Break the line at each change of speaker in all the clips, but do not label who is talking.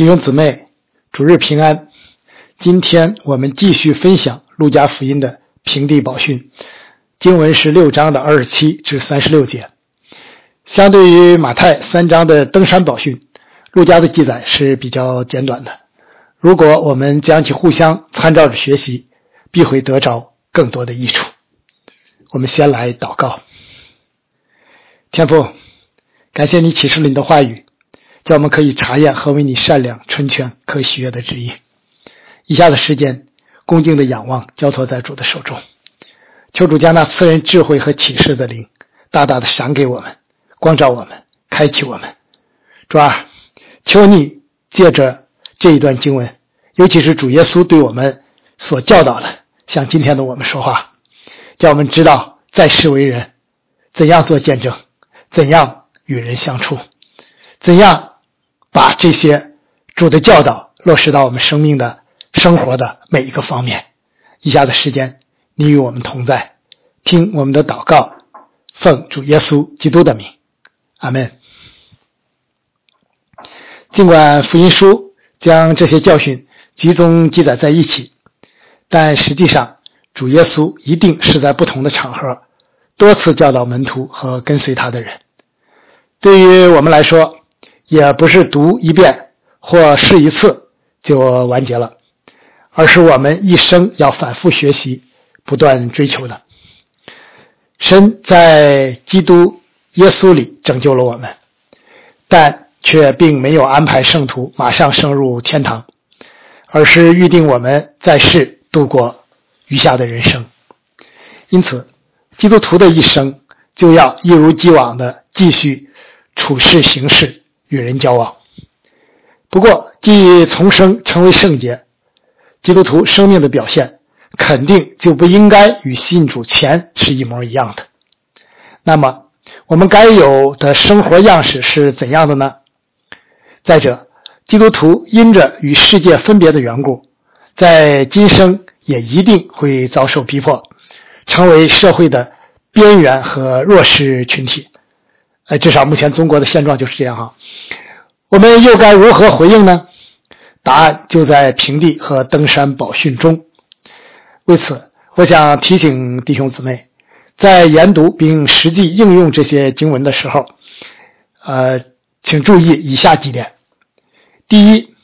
弟兄姊妹，主日平安。今天我们继续分享《路加福音》的平地宝训，经文是六章的二十七至三十六节。相对于马太三章的登山宝训，路加的记载是比较简短的。如果我们将其互相参照着学习，必会得着更多的益处。我们先来祷告，天父，感谢你启示了你的话语。叫我们可以查验何为你善良、纯全、可喜悦的旨意。以下的时间，恭敬的仰望，交托在主的手中。求主将那赐人智慧和启示的灵，大大的赏给我们，光照我们，开启我们。主啊，求你借着这一段经文，尤其是主耶稣对我们所教导的，向今天的我们说话，叫我们知道在世为人怎样做见证，怎样与人相处，怎样。把这些主的教导落实到我们生命的生活的每一个方面。以下的时间，你与我们同在，听我们的祷告，奉主耶稣基督的名，阿门。尽管福音书将这些教训集中记载在一起，但实际上主耶稣一定是在不同的场合多次教导门徒和跟随他的人。对于我们来说，也不是读一遍或试一次就完结了，而是我们一生要反复学习、不断追求的。神在基督耶稣里拯救了我们，但却并没有安排圣徒马上升入天堂，而是预定我们在世度过余下的人生。因此，基督徒的一生就要一如既往的继续处事行事。与人交往。不过，既重生成为圣洁，基督徒生命的表现肯定就不应该与信主前是一模一样的。那么，我们该有的生活样式是怎样的呢？再者，基督徒因着与世界分别的缘故，在今生也一定会遭受逼迫，成为社会的边缘和弱势群体。哎，至少目前中国的现状就是这样哈。我们又该如何回应呢？答案就在平地和登山宝训中。为此，我想提醒弟兄姊妹，在研读并实际应用这些经文的时候，呃，请注意以下几点：第一，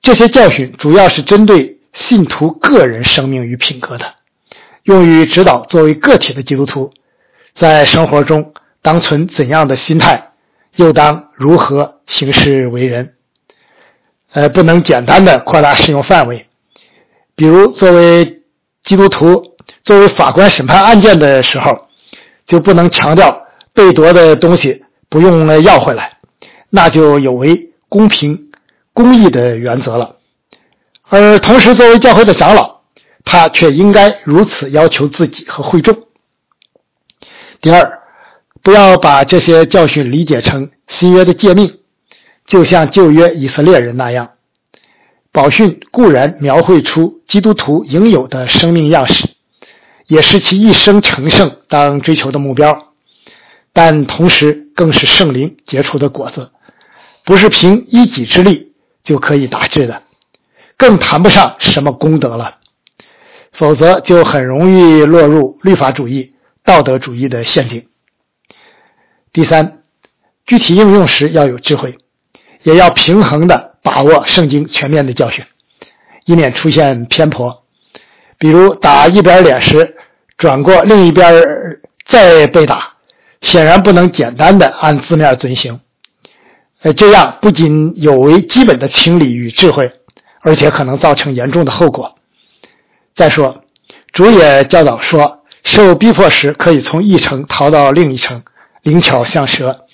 这些教训主要是针对信徒个人生命与品格的，用于指导作为个体的基督徒在生活中。当存怎样的心态，又当如何行事为人？呃，不能简单的扩大适用范围。比如，作为基督徒，作为法官审判案件的时候，就不能强调被夺的东西不用要回来，那就有违公平公义的原则了。而同时，作为教会的长老，他却应该如此要求自己和会众。第二。不要把这些教训理解成新约的诫命，就像旧约以色列人那样。宝训固然描绘出基督徒应有的生命样式，也是其一生成圣当追求的目标，但同时更是圣灵结出的果子，不是凭一己之力就可以达至的，更谈不上什么功德了。否则就很容易落入律法主义、道德主义的陷阱。第三，具体应用时要有智慧，也要平衡的把握圣经全面的教训，以免出现偏颇。比如打一边脸时，转过另一边再被打，显然不能简单的按字面遵行。呃，这样不仅有违基本的情理与智慧，而且可能造成严重的后果。再说，主也教导说，受逼迫时可以从一城逃到另一城。灵巧像蛇。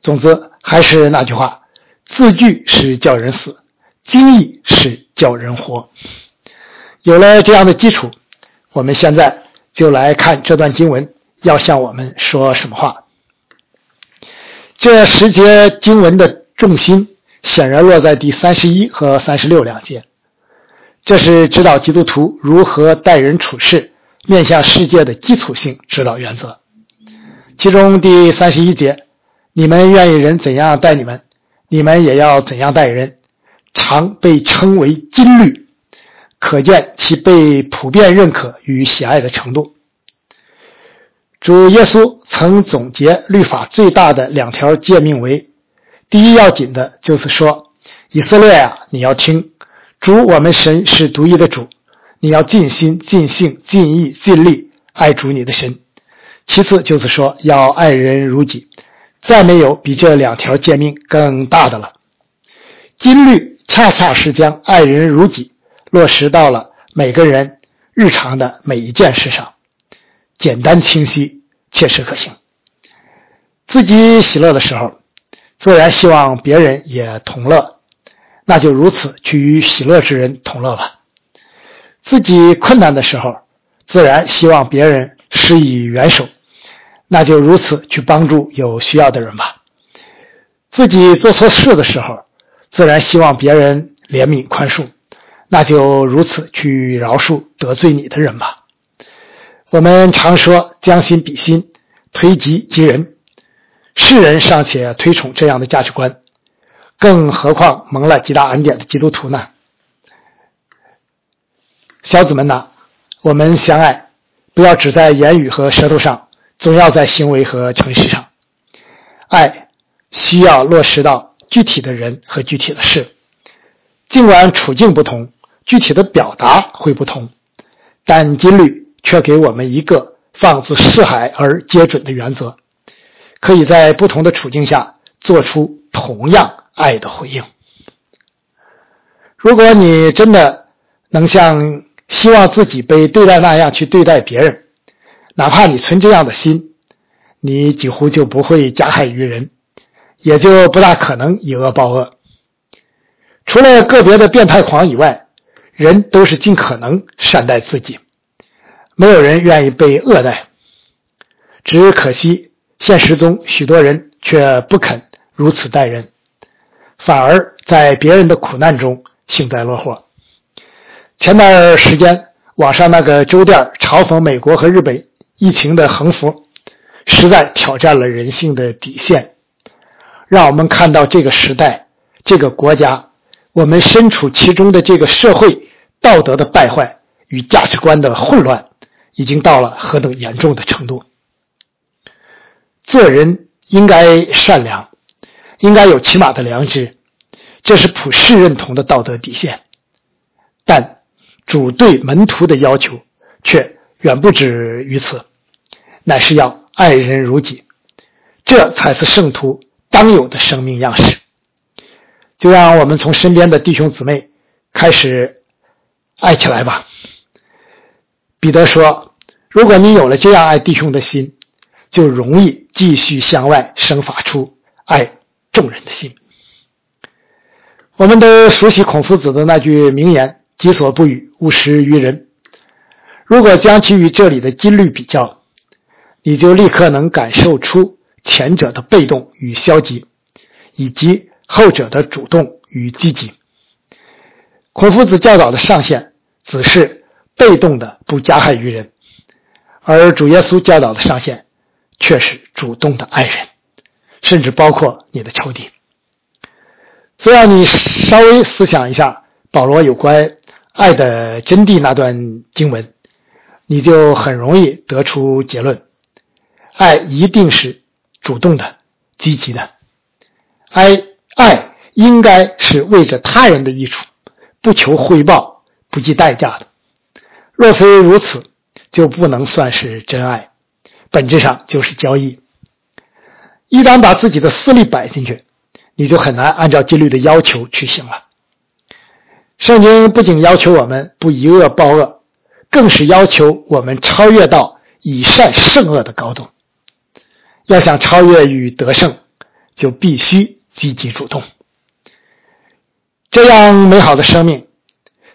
总之，还是那句话：字句是叫人死，经义是叫人活。有了这样的基础，我们现在就来看这段经文要向我们说什么话。这十节经文的重心显然落在第三十一和三十六两节，这是指导基督徒如何待人处事、面向世界的基础性指导原则。其中第三十一节，你们愿意人怎样待你们，你们也要怎样待人。常被称为金律，可见其被普遍认可与喜爱的程度。主耶稣曾总结律法最大的两条诫命为：第一要紧的就是说，以色列呀，你要听，主我们神是独一的主，你要尽心、尽性、尽意、尽力爱主你的神。其次就是说，要爱人如己，再没有比这两条诫命更大的了。金律恰恰是将爱人如己落实到了每个人日常的每一件事上。简单清晰，切实可行。自己喜乐的时候，自然希望别人也同乐，那就如此去与喜乐之人同乐吧。自己困难的时候，自然希望别人施以援手，那就如此去帮助有需要的人吧。自己做错事的时候，自然希望别人怜悯宽恕，那就如此去饶恕得罪你的人吧。我们常说将心比心，推己及人，世人尚且推崇这样的价值观，更何况蒙了极大恩典的基督徒呢？小子们呐，我们相爱，不要只在言语和舌头上，总要在行为和诚实上。爱需要落实到具体的人和具体的事，尽管处境不同，具体的表达会不同，但金律。却给我们一个放之四海而皆准的原则，可以在不同的处境下做出同样爱的回应。如果你真的能像希望自己被对待那样去对待别人，哪怕你存这样的心，你几乎就不会加害于人，也就不大可能以恶报恶。除了个别的变态狂以外，人都是尽可能善待自己。没有人愿意被恶待，只可惜现实中许多人却不肯如此待人，反而在别人的苦难中幸灾乐祸。前段时间，网上那个粥店嘲讽美国和日本疫情的横幅，实在挑战了人性的底线，让我们看到这个时代、这个国家、我们身处其中的这个社会道德的败坏与价值观的混乱。已经到了何等严重的程度？做人应该善良，应该有起码的良知，这是普世认同的道德底线。但主对门徒的要求却远不止于此，乃是要爱人如己，这才是圣徒当有的生命样式。就让我们从身边的弟兄姊妹开始爱起来吧。彼得说：“如果你有了这样爱弟兄的心，就容易继续向外生发出爱众人的心。”我们都熟悉孔夫子的那句名言：“己所不欲，勿施于人。”如果将其与这里的金律比较，你就立刻能感受出前者的被动与消极，以及后者的主动与积极。孔夫子教导的上限只是。被动的不加害于人，而主耶稣教导的上限却是主动的爱人，甚至包括你的仇敌。只要你稍微思想一下保罗有关爱的真谛那段经文，你就很容易得出结论：爱一定是主动的、积极的。爱爱应该是为着他人的益处，不求回报、不计代价的。若非如此，就不能算是真爱，本质上就是交易。一旦把自己的私利摆进去，你就很难按照纪律的要求去行了。圣经不仅要求我们不以恶报恶，更是要求我们超越到以善胜恶的高度。要想超越与得胜，就必须积极主动。这样美好的生命，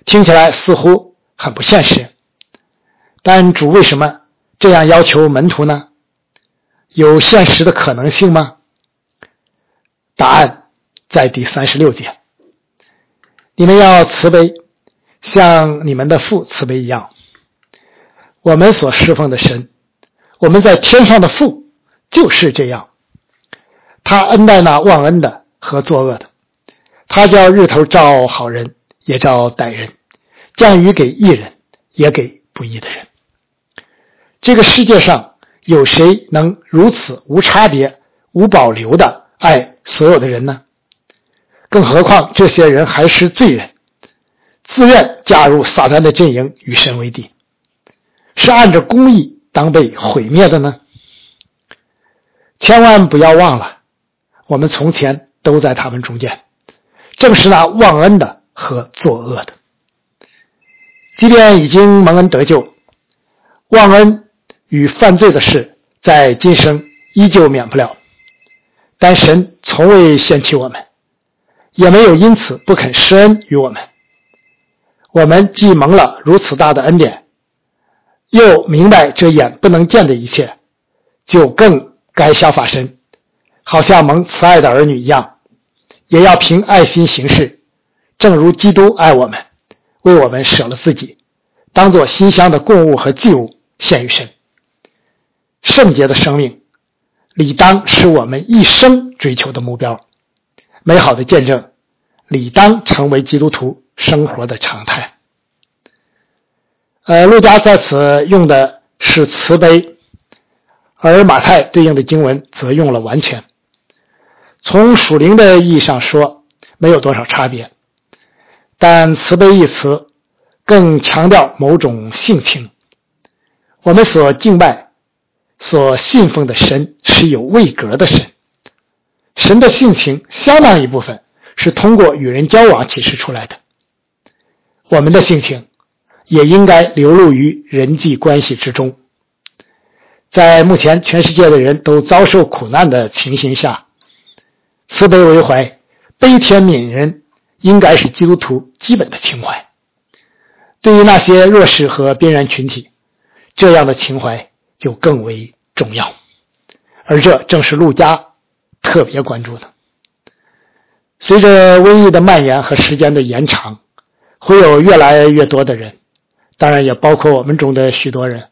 听起来似乎。很不现实，但主为什么这样要求门徒呢？有现实的可能性吗？答案在第三十六节。你们要慈悲，像你们的父慈悲一样。我们所侍奉的神，我们在天上的父就是这样。他恩待那忘恩的和作恶的，他叫日头照好人，也照歹人；降雨给义人，也给不义的人。这个世界上有谁能如此无差别、无保留的爱所有的人呢？更何况这些人还是罪人，自愿加入撒旦的阵营，与神为敌，是按着公义当被毁灭的呢？千万不要忘了，我们从前都在他们中间。正是那忘恩的和作恶的，即便已经蒙恩得救，忘恩与犯罪的事在今生依旧免不了。但神从未嫌弃我们，也没有因此不肯施恩于我们。我们既蒙了如此大的恩典，又明白这眼不能见的一切，就更该效法神，好像蒙慈爱的儿女一样。也要凭爱心行事，正如基督爱我们，为我们舍了自己，当做馨香的供物和祭物献于神。圣洁的生命，理当是我们一生追求的目标。美好的见证，理当成为基督徒生活的常态。呃，路加在此用的是慈悲，而马太对应的经文则用了完全。从属灵的意义上说，没有多少差别，但慈悲一词更强调某种性情。我们所敬拜、所信奉的神是有位格的神，神的性情相当一部分是通过与人交往启示出来的。我们的性情也应该流露于人际关系之中。在目前全世界的人都遭受苦难的情形下。慈悲为怀、悲天悯人，应该是基督徒基本的情怀。对于那些弱势和边缘群体，这样的情怀就更为重要。而这正是陆家特别关注的。随着瘟疫的蔓延和时间的延长，会有越来越多的人，当然也包括我们中的许多人，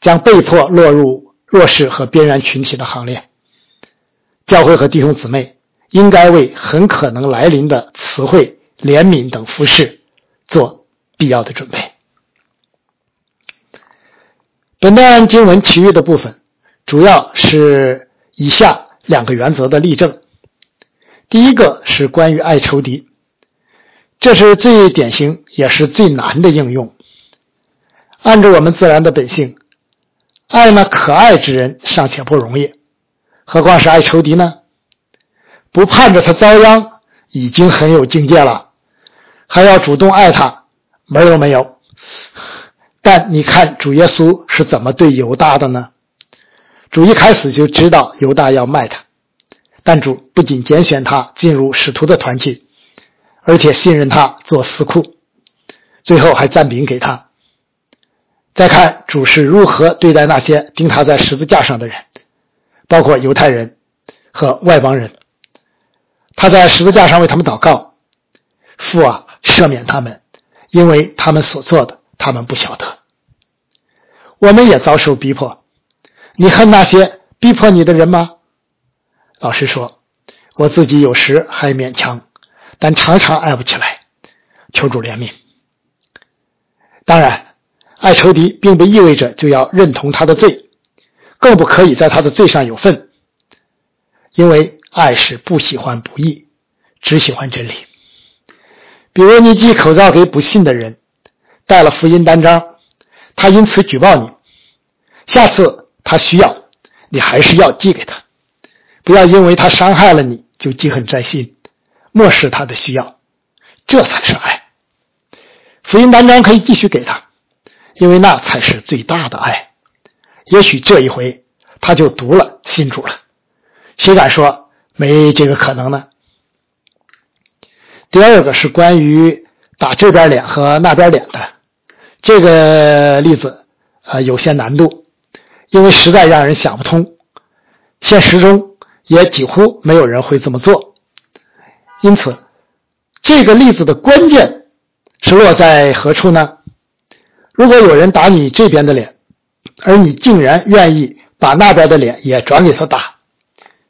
将被迫落入弱势和边缘群体的行列。教会和弟兄姊妹应该为很可能来临的词汇、怜悯等服饰做必要的准备。本段经文其余的部分，主要是以下两个原则的例证。第一个是关于爱仇敌，这是最典型也是最难的应用。按照我们自然的本性，爱那可爱之人尚且不容易。何况是爱仇敌呢？不盼着他遭殃，已经很有境界了，还要主动爱他，门都没有。但你看主耶稣是怎么对犹大的呢？主一开始就知道犹大要卖他，但主不仅拣选他进入使徒的团体，而且信任他做司库，最后还赞饼给他。再看主是如何对待那些钉他在十字架上的人。包括犹太人和外邦人，他在十字架上为他们祷告：“父啊，赦免他们，因为他们所做的，他们不晓得。”我们也遭受逼迫，你恨那些逼迫你的人吗？老师说，我自己有时还勉强，但常常爱不起来。求主怜悯。当然，爱仇敌并不意味着就要认同他的罪。更不可以在他的罪上有份，因为爱是不喜欢不义，只喜欢真理。比如你寄口罩给不信的人，带了福音单张，他因此举报你，下次他需要，你还是要寄给他，不要因为他伤害了你就记恨在心，漠视他的需要，这才是爱。福音单张可以继续给他，因为那才是最大的爱。也许这一回他就读了信主了，谁敢说没这个可能呢？第二个是关于打这边脸和那边脸的，这个例子啊有些难度，因为实在让人想不通，现实中也几乎没有人会这么做，因此这个例子的关键是落在何处呢？如果有人打你这边的脸。而你竟然愿意把那边的脸也转给他打，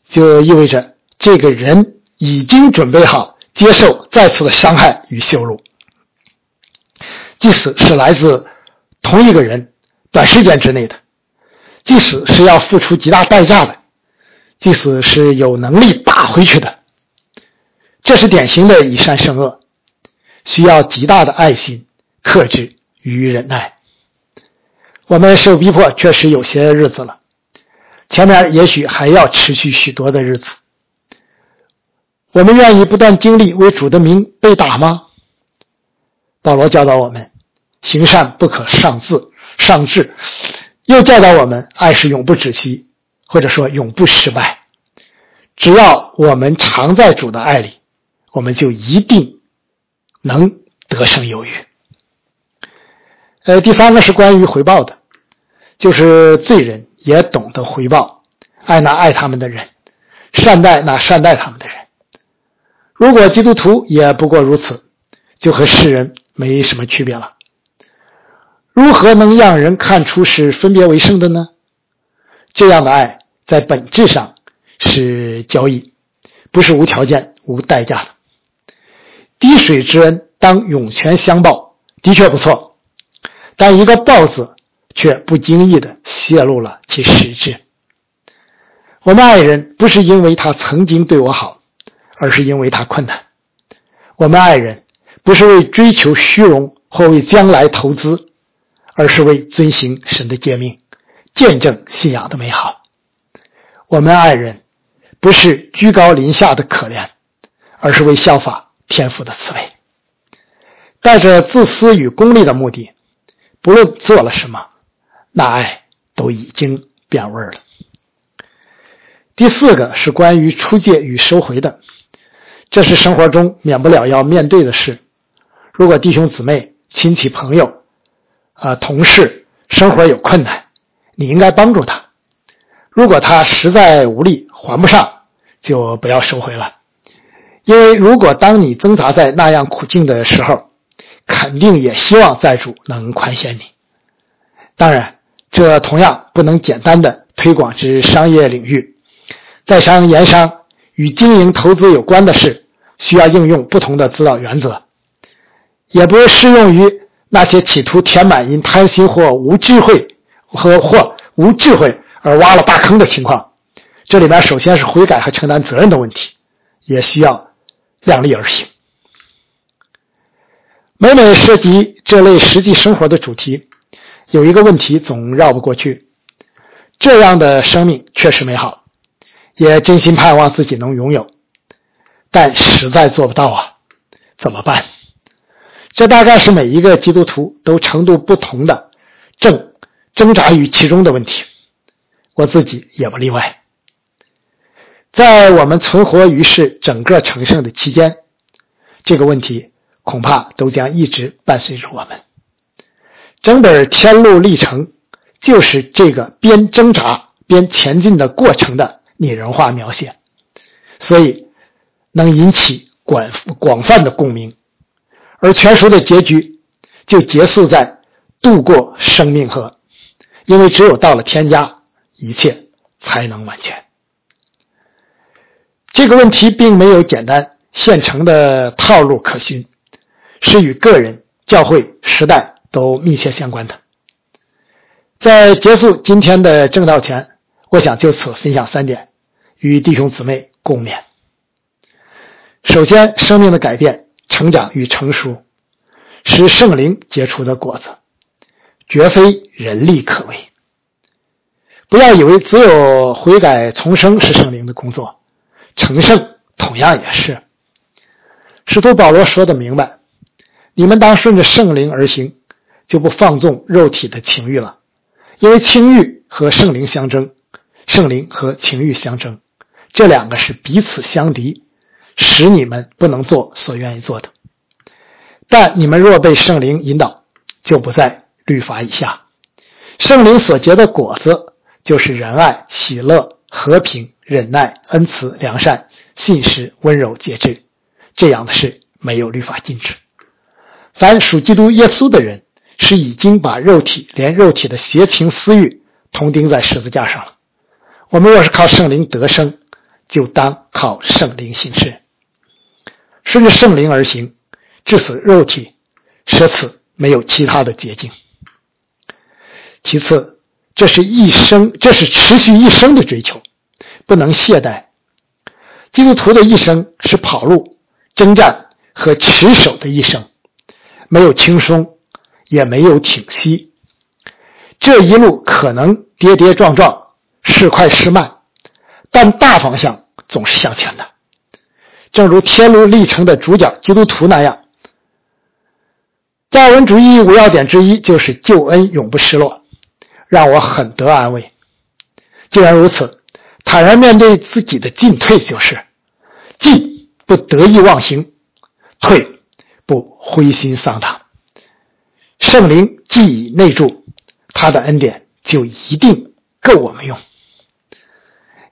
就意味着这个人已经准备好接受再次的伤害与羞辱，即使是来自同一个人，短时间之内的，即使是要付出极大代价的，即使是有能力打回去的，这是典型的以善胜恶，需要极大的爱心、克制与忍耐。我们受逼迫确实有些日子了，前面也许还要持续许多的日子。我们愿意不断经历为主的名被打吗？保罗教导我们，行善不可上自上志，又教导我们，爱是永不止息，或者说永不失败。只要我们常在主的爱里，我们就一定能得胜有余。呃，第三个是关于回报的，就是罪人也懂得回报，爱那爱他们的人，善待那善待他们的人。如果基督徒也不过如此，就和世人没什么区别了。如何能让人看出是分别为圣的呢？这样的爱在本质上是交易，不是无条件、无代价的。滴水之恩当涌泉相报，的确不错，但一个“报”字却不经意的泄露了其实质。我们爱人不是因为他曾经对我好。而是因为他困难。我们爱人不是为追求虚荣或为将来投资，而是为遵行神的诫命，见证信仰的美好。我们爱人不是居高临下的可怜，而是为效法天父的慈悲。带着自私与功利的目的，不论做了什么，那爱都已经变味了。第四个是关于出借与收回的。这是生活中免不了要面对的事。如果弟兄姊妹、亲戚朋友、啊同事生活有困难，你应该帮助他。如果他实在无力还不上，就不要收回了。因为如果当你挣扎在那样苦境的时候，肯定也希望债主能宽限你。当然，这同样不能简单的推广至商业领域，在商言商与经营投资有关的事。需要应用不同的指导原则，也不适用于那些企图填满因贪心或无智慧和或无智慧而挖了大坑的情况。这里边首先是悔改和承担责任的问题，也需要量力而行。每每涉及这类实际生活的主题，有一个问题总绕不过去：这样的生命确实美好，也真心盼望自己能拥有。但实在做不到啊，怎么办？这大概是每一个基督徒都程度不同的正挣扎于其中的问题，我自己也不例外。在我们存活于世整个成圣的期间，这个问题恐怕都将一直伴随着我们。整本天路历程就是这个边挣扎边前进的过程的拟人化描写，所以。能引起广广泛的共鸣，而全书的结局就结束在渡过生命河，因为只有到了天家，一切才能完全。这个问题并没有简单现成的套路可循，是与个人、教会、时代都密切相关的。在结束今天的正道前，我想就此分享三点，与弟兄姊妹共勉。首先，生命的改变、成长与成熟，是圣灵结出的果子，绝非人力可为。不要以为只有悔改重生是圣灵的工作，成圣同样也是。使徒保罗说的明白：你们当顺着圣灵而行，就不放纵肉体的情欲了，因为情欲和圣灵相争，圣灵和情欲相争，这两个是彼此相敌。使你们不能做所愿意做的，但你们若被圣灵引导，就不在律法以下。圣灵所结的果子，就是仁爱、喜乐、和平、忍耐、恩慈、良善、信实、温柔、节制。这样的事没有律法禁止。凡属基督耶稣的人，是已经把肉体连肉体的邪情私欲同钉在十字架上了。我们若是靠圣灵得生，就当靠圣灵行事。顺着圣灵而行，致死肉体，舍此没有其他的捷径。其次，这是一生，这是持续一生的追求，不能懈怠。基督徒的一生是跑路、征战和持守的一生，没有轻松，也没有停息。这一路可能跌跌撞撞，是快是慢，但大方向总是向前的。正如天路历程的主角基督徒那样，教文主义五要点之一就是救恩永不失落，让我很得安慰。既然如此，坦然面对自己的进退就是：进不得意忘形，退不灰心丧胆。圣灵既已内住，他的恩典就一定够我们用。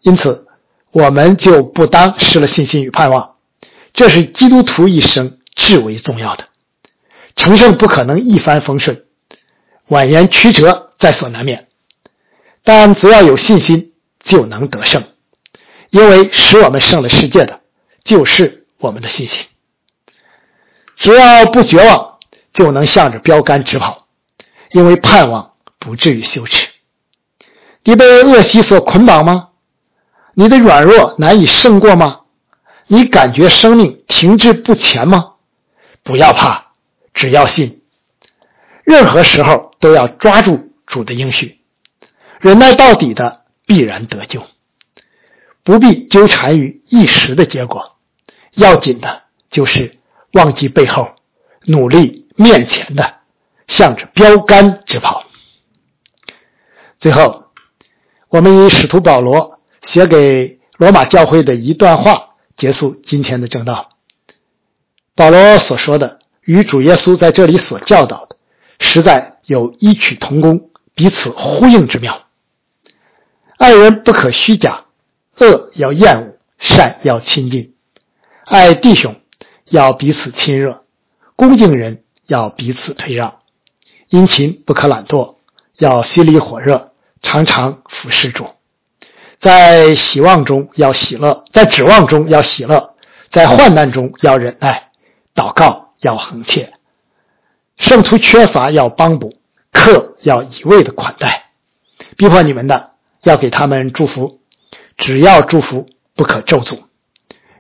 因此，我们就不当失了信心与盼望。这是基督徒一生至为重要的。成圣不可能一帆风顺，蜿蜒曲折在所难免。但只要有信心，就能得胜，因为使我们胜了世界的，就是我们的信心。只要不绝望，就能向着标杆直跑，因为盼望不至于羞耻。你被恶习所捆绑吗？你的软弱难以胜过吗？你感觉生命停滞不前吗？不要怕，只要信。任何时候都要抓住主的应许，忍耐到底的必然得救。不必纠缠于一时的结果，要紧的就是忘记背后，努力面前的，向着标杆直跑。最后，我们以使徒保罗写给罗马教会的一段话。结束今天的正道。保罗所说的与主耶稣在这里所教导的，实在有异曲同工、彼此呼应之妙。爱人不可虚假，恶要厌恶，善要亲近。爱弟兄要彼此亲热，恭敬人要彼此退让。殷勤不可懒惰，要心里火热，常常服侍主。在希望中要喜乐，在指望中要喜乐，在患难中要忍耐，祷告要恒切，圣徒缺乏要帮补，客要一味的款待，逼迫你们的要给他们祝福，只要祝福不可咒诅，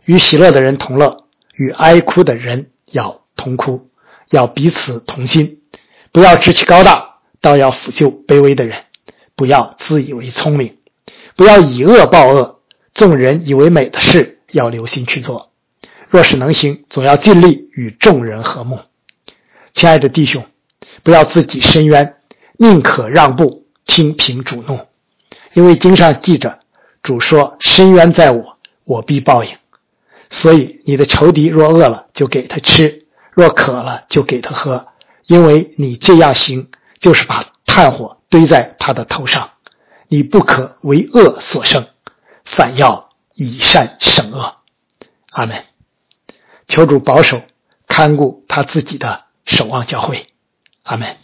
与喜乐的人同乐，与哀哭的人要同哭，要彼此同心，不要志气高大，倒要抚救卑微的人，不要自以为聪明。不要以恶报恶，众人以为美的事要留心去做。若是能行，总要尽力与众人和睦。亲爱的弟兄，不要自己伸冤，宁可让步，听凭主怒。因为经上记着，主说：“伸冤在我，我必报应。”所以你的仇敌若饿了，就给他吃；若渴了，就给他喝。因为你这样行，就是把炭火堆在他的头上。你不可为恶所胜，反要以善胜恶。阿门。求主保守看顾他自己的守望教会。阿门。